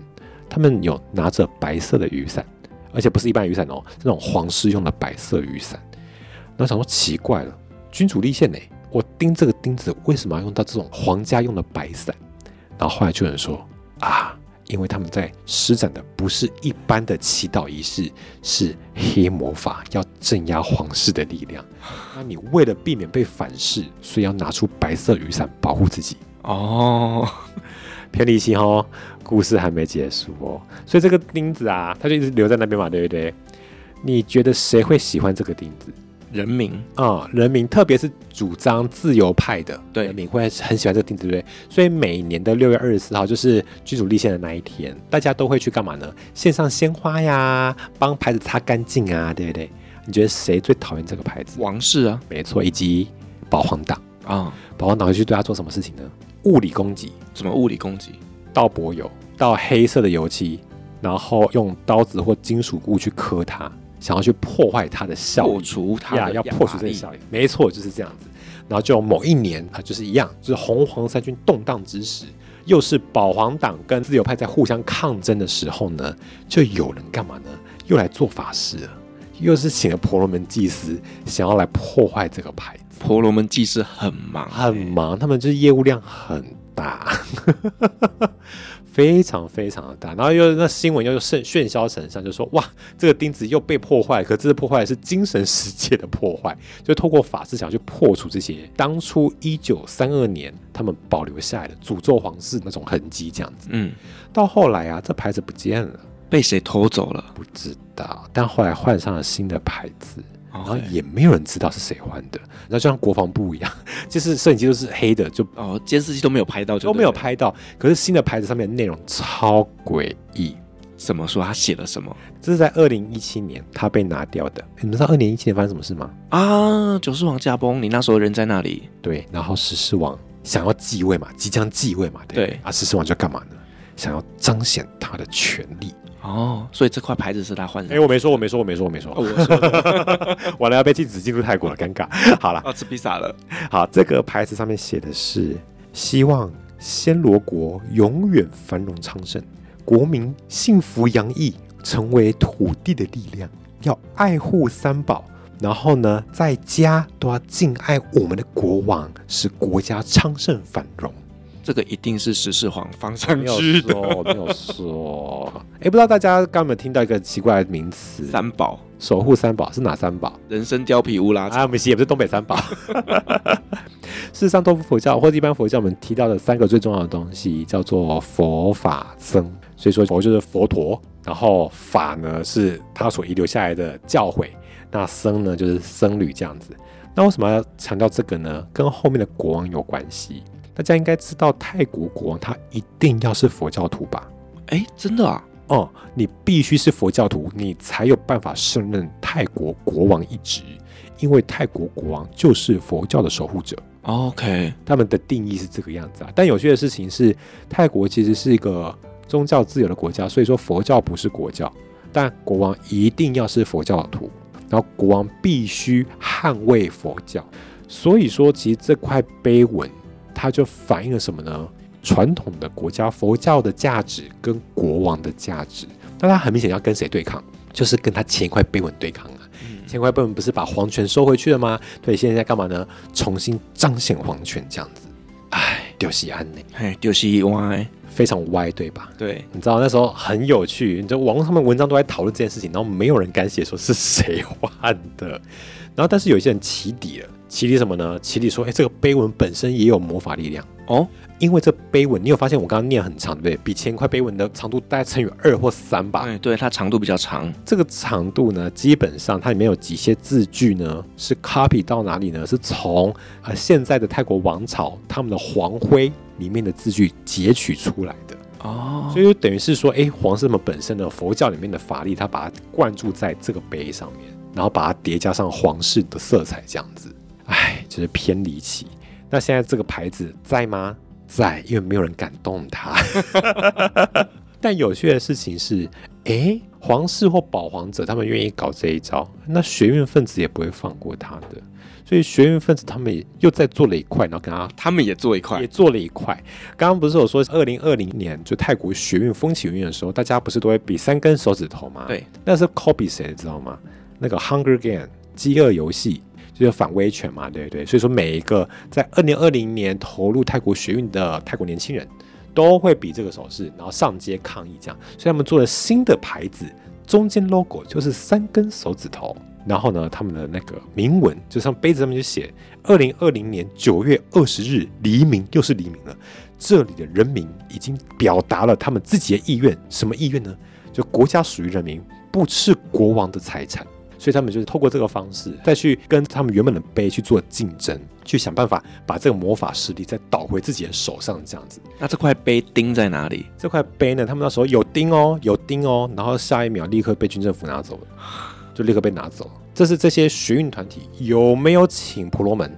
他们有拿着白色的雨伞，而且不是一般雨伞哦，是那种皇室用的白色雨伞。然后想说奇怪了，君主立宪呢？我钉这个钉子为什么要用到这种皇家用的白伞？然后后来就有人说啊，因为他们在施展的不是一般的祈祷仪式，是黑魔法，要镇压皇室的力量。那你为了避免被反噬，所以要拿出白色雨伞保护自己。哦，偏离心哦，故事还没结束哦。所以这个钉子啊，它就一直留在那边嘛，对不对？你觉得谁会喜欢这个钉子？人民啊、嗯，人民，特别是主张自由派的对人民会很喜欢这个钉子，对不对？所以每年的六月二十四号就是君主立宪的那一天，大家都会去干嘛呢？献上鲜花呀，帮牌子擦干净啊，对不对？你觉得谁最讨厌这个牌子？王室啊，没错，以及保皇党啊，保皇党会去对他做什么事情呢？物理攻击，怎么物理攻击？倒柏油，倒黑色的油漆，然后用刀子或金属物去磕它。想要去破坏它的效应，破除它呀，要破除这个效应，没错，就是这样子。然后就某一年啊，就是一样，就是红黄三军动荡之时，又是保皇党跟自由派在互相抗争的时候呢，就有人干嘛呢？又来做法事了，又是请了婆罗门祭司，想要来破坏这个牌子。婆罗门祭司很忙，很忙，他们就是业务量很大。非常非常的大，然后又那新闻又甚喧嚣成上，就说哇，这个钉子又被破坏，可这次破坏是精神世界的破坏，就透过法师想去破除这些当初一九三二年他们保留下来的诅咒皇室那种痕迹，这样子。嗯，到后来啊，这牌子不见了，被谁偷走了？不知道，但后来换上了新的牌子。然后也没有人知道是谁换的，然后就像国防部一样，就是摄影机都是黑的，就哦监视器都没有拍到就，都没有拍到。可是新的牌子上面的内容超诡异，怎么说？他写了什么？这是在二零一七年他被拿掉的。你们知道二零一七年发生什么事吗？啊，九世王驾崩，你那时候人在那里。对，然后十世王想要继位嘛，即将继位嘛，对，对啊，十世王就干嘛呢？想要彰显他的权力。哦，所以这块牌子是他换的。哎，我没说，我没说，我没说，我没说。我说 完了，要被禁止进入泰国了，尴尬。好了，要吃披萨了。好，这个牌子上面写的是：希望暹罗国永远繁荣昌盛，国民幸福洋溢，成为土地的力量。要爱护三宝，然后呢，在家都要敬爱我们的国王，使国家昌盛繁荣。这个一定是十四皇放上去的，没有说，没有说。哎，不知道大家刚刚有没有听到一个奇怪的名词？三宝，守护三宝是哪三宝？人参、貂皮、乌拉。啊，不是，也不是东北三宝。事实上，东佛教或者一般佛教，我们提到的三个最重要的东西叫做佛法僧。所以说，佛就是佛陀，然后法呢是他所遗留下来的教诲，那僧呢就是僧侣这样子。那为什么要强调这个呢？跟后面的国王有关系。大家应该知道，泰国国王他一定要是佛教徒吧？哎，真的啊？哦、嗯，你必须是佛教徒，你才有办法胜任泰国国王一职，因为泰国国王就是佛教的守护者。OK，他们的定义是这个样子啊。但有趣的事情是，泰国其实是一个宗教自由的国家，所以说佛教不是国教，但国王一定要是佛教徒，然后国王必须捍卫佛教。所以说，其实这块碑文。它就反映了什么呢？传统的国家佛教的价值跟国王的价值，那他很明显要跟谁对抗？就是跟他前一块碑文对抗啊。嗯、前一块碑文不是把皇权收回去了吗？对，现在在干嘛呢？重新彰显皇权这样子。哎，丢西安呢？哎，丢西歪，非常歪，对吧？对，你知道那时候很有趣，你知道网络上面文章都在讨论这件事情，然后没有人敢写说是谁换的，然后但是有一些人起底了。起底什么呢？奇理说，哎，这个碑文本身也有魔法力量哦。因为这碑文，你有发现我刚刚念很长，对不对？比前块碑文的长度大概乘以二或三吧。对，对，它长度比较长。这个长度呢，基本上它里面有几些字句呢，是 copy 到哪里呢？是从呃现在的泰国王朝他们的皇徽里面的字句截取出来的哦。所以就等于是说，哎，皇室们本身的佛教里面的法力，它把它灌注在这个碑上面，然后把它叠加上皇室的色彩，这样子。哎，就是偏离奇。那现在这个牌子在吗？在，因为没有人敢动它。但有趣的事情是，哎，皇室或保皇者他们愿意搞这一招，那学院分子也不会放过他的。所以学院分子他们也又再做了一块，然后跟他他们也做一块，也做了一块。刚刚不是有说，二零二零年就泰国学院风起云涌的时候，大家不是都会比三根手指头吗？对，那是 copy 谁知道吗？那个 Hunger Game 饥饿游戏就是反威权嘛，对不对？所以说每一个在二零二零年投入泰国学运的泰国年轻人都会比这个手势，然后上街抗议这样。所以他们做了新的牌子，中间 logo 就是三根手指头。然后呢，他们的那个铭文，就像杯子上面就写：二零二零年九月二十日黎明，又是黎明了。这里的人民已经表达了他们自己的意愿，什么意愿呢？就国家属于人民，不是国王的财产。所以他们就是透过这个方式，再去跟他们原本的杯去做竞争，去想办法把这个魔法势力再倒回自己的手上，这样子。那这块碑钉在哪里？这块碑呢？他们那时候有钉哦，有钉哦，然后下一秒立刻被军政府拿走了。就立刻被拿走。这是这些学运团体有没有请婆罗门？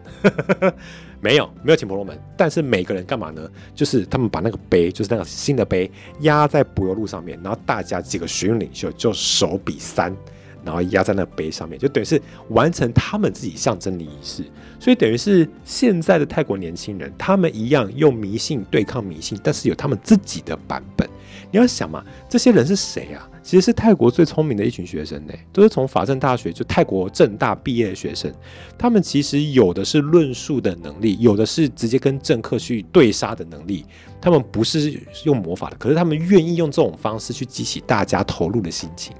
没有，没有请婆罗门。但是每个人干嘛呢？就是他们把那个碑，就是那个新的碑，压在柏油路上面，然后大家几个学运领袖就手比三，然后压在那个碑上面，就等于是完成他们自己象征的仪式。所以等于是现在的泰国年轻人，他们一样用迷信对抗迷信，但是有他们自己的版本。你要想嘛，这些人是谁啊？其实是泰国最聪明的一群学生呢，都是从法政大学就泰国政大毕业的学生。他们其实有的是论述的能力，有的是直接跟政客去对杀的能力。他们不是用魔法的，可是他们愿意用这种方式去激起大家投入的心情，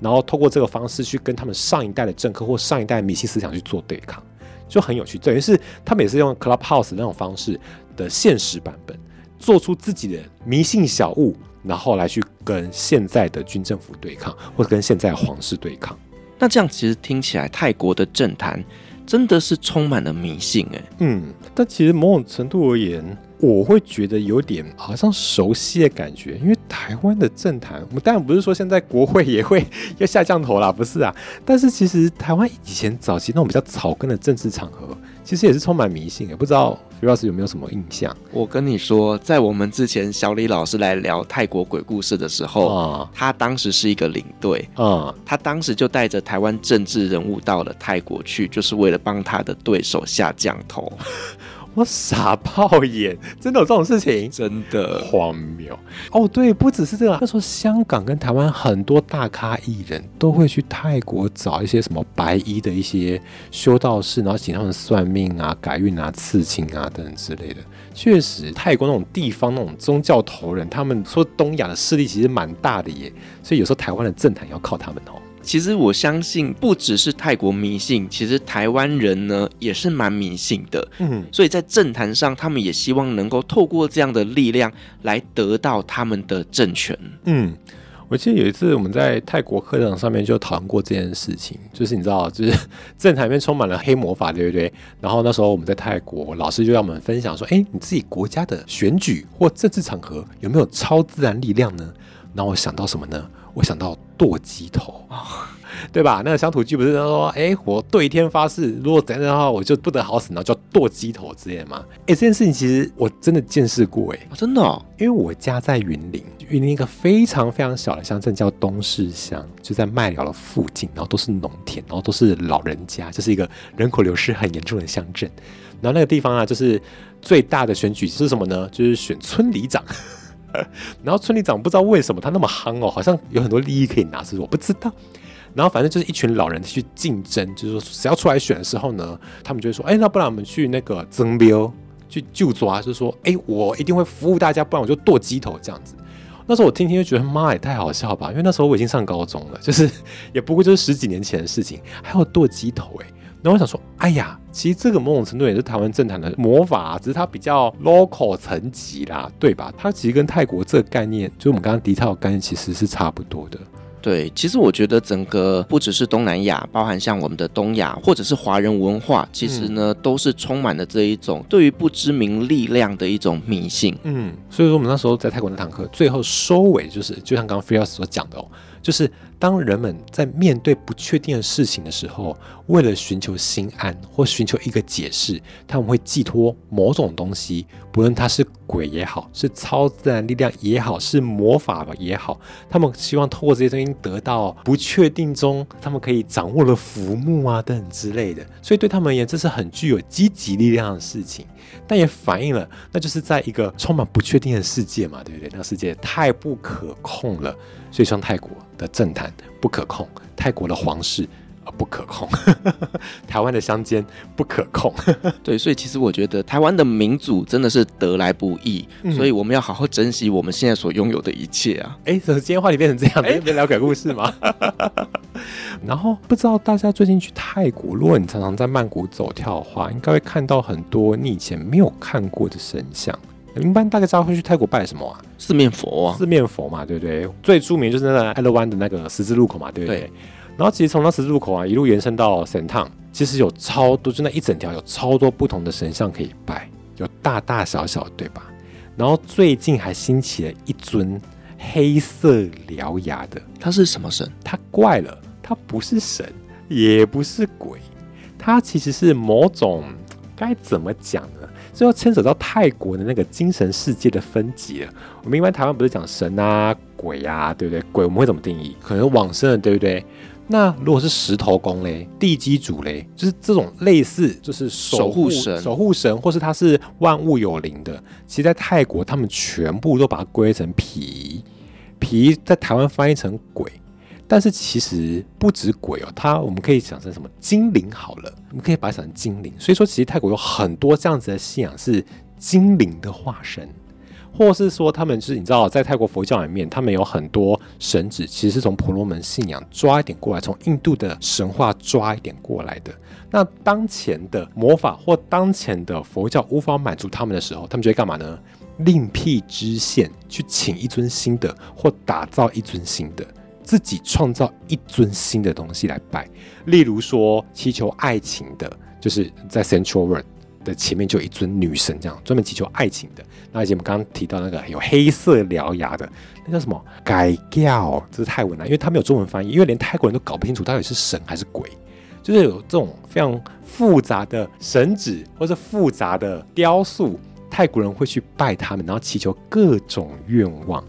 然后透过这个方式去跟他们上一代的政客或上一代的迷信思想去做对抗，就很有趣。等于是他们也是用 Clubhouse 那种方式的现实版本，做出自己的迷信小物。然后来去跟现在的军政府对抗，或者跟现在皇室对抗。那这样其实听起来，泰国的政坛真的是充满了迷信哎。嗯，但其实某种程度而言，我会觉得有点好像熟悉的感觉，因为台湾的政坛，我们当然不是说现在国会也会要下降头啦，不是啊。但是其实台湾以前早期那种比较草根的政治场合，其实也是充满迷信也，不知道。刘老师有没有什么印象？我跟你说，在我们之前小李老师来聊泰国鬼故事的时候，啊、他当时是一个领队，啊，他当时就带着台湾政治人物到了泰国去，就是为了帮他的对手下降头。我傻爆眼，真的有这种事情？真的荒谬哦！对，不只是这个，那时候香港跟台湾很多大咖艺人都会去泰国找一些什么白衣的一些修道士，然后请他们算命啊、改运啊、刺青啊等等之类的。确实，泰国那种地方那种宗教头人，他们说东亚的势力其实蛮大的耶，所以有时候台湾的政坛要靠他们哦。其实我相信，不只是泰国迷信，其实台湾人呢也是蛮迷信的。嗯，所以在政坛上，他们也希望能够透过这样的力量来得到他们的政权。嗯，我记得有一次我们在泰国课堂上面就讨论过这件事情，就是你知道，就是政坛里面充满了黑魔法，对不对？然后那时候我们在泰国，老师就让我们分享说：“哎，你自己国家的选举或政治场合有没有超自然力量呢？”然后我想到什么呢？我想到剁鸡头啊，对吧？那个乡土剧不是说，哎，我对天发誓，如果怎样的话，我就不得好死，然后叫剁鸡头之类的吗。哎，这件事情其实我真的见识过，哎，真的，哦，因为我家在云林，云林一个非常非常小的乡镇叫东势乡，就在麦寮的附近，然后都是农田，然后都是老人家，就是一个人口流失很严重的乡镇。然后那个地方啊，就是最大的选举是什么呢？就是选村里长。然后村里长不知道为什么他那么夯哦，好像有很多利益可以拿，是我不知道。然后反正就是一群老人去竞争，就是说谁要出来选的时候呢，他们就会说：“哎，那不然我们去那个增标去就抓，就是说，哎，我一定会服务大家，不然我就剁鸡头这样子。”那时候我听听就觉得妈也太好笑吧，因为那时候我已经上高中了，就是也不过就是十几年前的事情，还要剁鸡头哎。然后我想说，哎呀，其实这个某种程度也是台湾政坛的魔法啊，只是它比较 local 层级啦，对吧？它其实跟泰国这个概念，就我们刚刚提到的概念，其实是差不多的。对，其实我觉得整个不只是东南亚，包含像我们的东亚或者是华人文化，其实呢、嗯、都是充满了这一种对于不知名力量的一种迷信。嗯，所以说我们那时候在泰国那堂课最后收尾就是，就像刚刚菲尔斯所讲的哦，就是当人们在面对不确定的事情的时候，为了寻求心安或寻求一个解释，他们会寄托某种东西，不论它是鬼也好，是超自然力量也好，是魔法也好，他们希望透过这些东西得到不确定中，他们可以掌握了浮木啊等等之类的。所以对他们而言，这是很具有积极力量的事情，但也反映了，那就是在一个充满不确定的世界嘛，对不对？那个世界太不可控了。所以像泰国的政坛不可控，泰国的皇室啊不可控，台湾的乡间不可控。对，所以其实我觉得台湾的民主真的是得来不易，嗯、所以我们要好好珍惜我们现在所拥有的一切啊！哎，怎么今天话题变成这样？哎，别聊鬼故事吗？然后不知道大家最近去泰国，如果你常常在曼谷走跳的话，应该会看到很多你以前没有看过的神像。一般大概知道会去泰国拜什么啊？四面佛啊，四面佛嘛，对不对？最著名就是那个爱乐湾的那个十字路口嘛，对不对？对，然后其实从那十字路口啊，一路延伸到神汤，其实有超多，就那一整条有超多不同的神像可以拜，有大大小小，对吧？然后最近还兴起了一尊黑色獠牙的，它是什么神？它怪了，它不是神，也不是鬼，它其实是某种该怎么讲呢？最后牵扯到泰国的那个精神世界的分级了。我们一般台湾不是讲神啊、鬼啊，对不对？鬼我们会怎么定义？可能往生的，对不对？那如果是石头公嘞、地基主嘞，就是这种类似，就是守护神、守护神，或是他是万物有灵的。其实，在泰国，他们全部都把它归成皮，皮在台湾翻译成鬼。但是其实不止鬼哦，它我们可以想成什么精灵好了，我们可以把它想成精灵。所以说，其实泰国有很多这样子的信仰是精灵的化身，或是说他们就是你知道，在泰国佛教里面，他们有很多神祇，其实是从婆罗门信仰抓一点过来，从印度的神话抓一点过来的。那当前的魔法或当前的佛教无法满足他们的时候，他们就会干嘛呢？另辟支线去请一尊新的，或打造一尊新的。自己创造一尊新的东西来拜，例如说祈求爱情的，就是在 Central World 的前面就有一尊女神，这样专门祈求爱情的。那以前我们刚刚提到那个有黑色獠牙的，那叫什么？改教，这是泰文啊，因为他没有中文翻译，因为连泰国人都搞不清楚到底是神还是鬼，就是有这种非常复杂的神祇或者复杂的雕塑，泰国人会去拜他们，然后祈求各种愿望。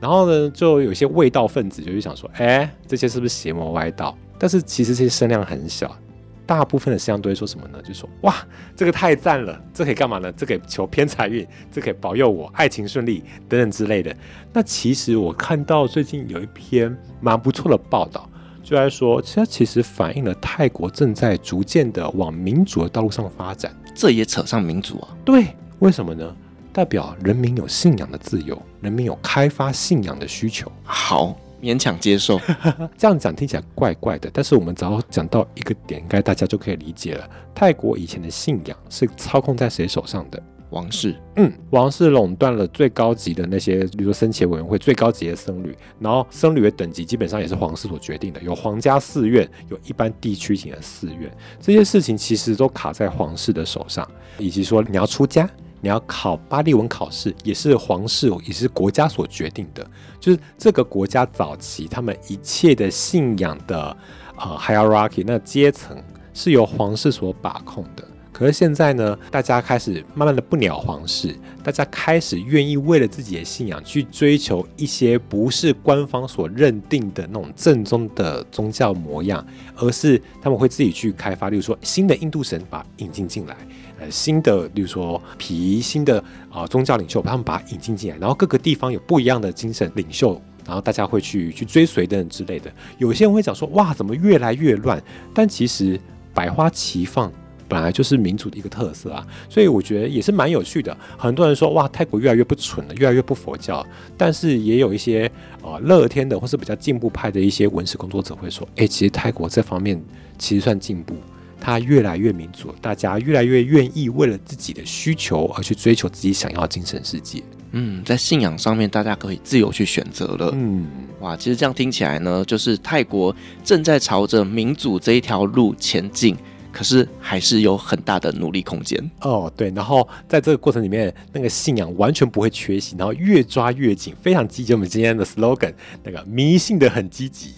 然后呢，就有些味道分子就去想说，哎，这些是不是邪魔歪道？但是其实这些声量很小，大部分的声量都会说什么呢？就说哇，这个太赞了，这可以干嘛呢？这可以求偏财运，这可以保佑我爱情顺利等等之类的。那其实我看到最近有一篇蛮不错的报道，就在说，其实其实反映了泰国正在逐渐的往民主的道路上发展。这也扯上民主啊？对，为什么呢？代表人民有信仰的自由，人民有开发信仰的需求。好，勉强接受。这样讲听起来怪怪的，但是我们只要讲到一个点，应该大家就可以理解了。泰国以前的信仰是操控在谁手上的？王室。嗯，王室垄断了最高级的那些，比如说僧伽委员会最高级的僧侣，然后僧侣的等级基本上也是皇室所决定的，有皇家寺院，有一般地区型的寺院，这些事情其实都卡在皇室的手上，以及说你要出家。你要考巴利文考试，也是皇室，也是国家所决定的。就是这个国家早期他们一切的信仰的呃 hierarchy，那阶层是由皇室所把控的。可是现在呢，大家开始慢慢的不鸟皇室，大家开始愿意为了自己的信仰去追求一些不是官方所认定的那种正宗的宗教模样，而是他们会自己去开发，例如说新的印度神把引进进来。呃，新的，比如说皮新的啊、宗教领袖，他们把它引进进来，然后各个地方有不一样的精神领袖，然后大家会去去追随等等之类的。有些人会讲说，哇，怎么越来越乱？但其实百花齐放本来就是民主的一个特色啊，所以我觉得也是蛮有趣的。很多人说，哇，泰国越来越不纯了，越来越不佛教，但是也有一些啊、乐天的或是比较进步派的一些文史工作者会说，哎，其实泰国这方面其实算进步。它越来越民主，大家越来越愿意为了自己的需求而去追求自己想要的精神世界。嗯，在信仰上面，大家可以自由去选择了。嗯，哇，其实这样听起来呢，就是泰国正在朝着民主这一条路前进。可是还是有很大的努力空间。哦，对，然后在这个过程里面，那个信仰完全不会缺席，然后越抓越紧，非常积极。我们今天的 slogan，那个迷信的很积极。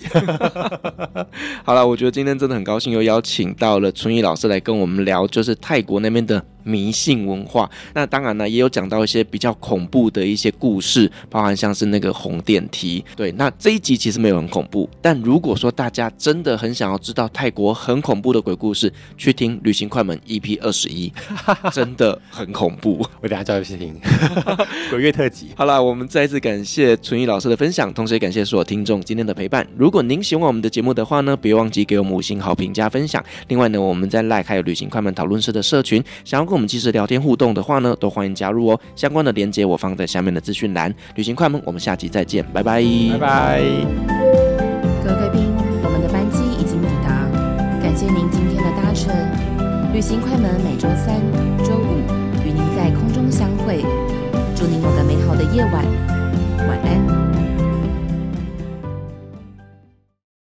好了，我觉得今天真的很高兴，又邀请到了春雨老师来跟我们聊，就是泰国那边的。迷信文化，那当然呢，也有讲到一些比较恐怖的一些故事，包含像是那个红电梯。对，那这一集其实没有很恐怖，但如果说大家真的很想要知道泰国很恐怖的鬼故事，去听《旅行快门》EP 二十一，真的很恐怖。我等下叫你去听 鬼月特辑。好了，我们再一次感谢纯一老师的分享，同时也感谢所有听众今天的陪伴。如果您喜欢我们的节目的话呢，别忘记给我们五星好评加分享。另外呢，我们在 Like 还有旅行快门讨论社的社群，想要跟我们及时聊天互动的话呢，都欢迎加入哦。相关的连接我放在下面的资讯栏。旅行快门，我们下集再见，拜拜，拜拜。各位贵宾，我们的班机已经抵达，感谢您今天的搭乘。旅行快门每周三、周五与您在空中相会，祝您有个美好的夜晚，晚安。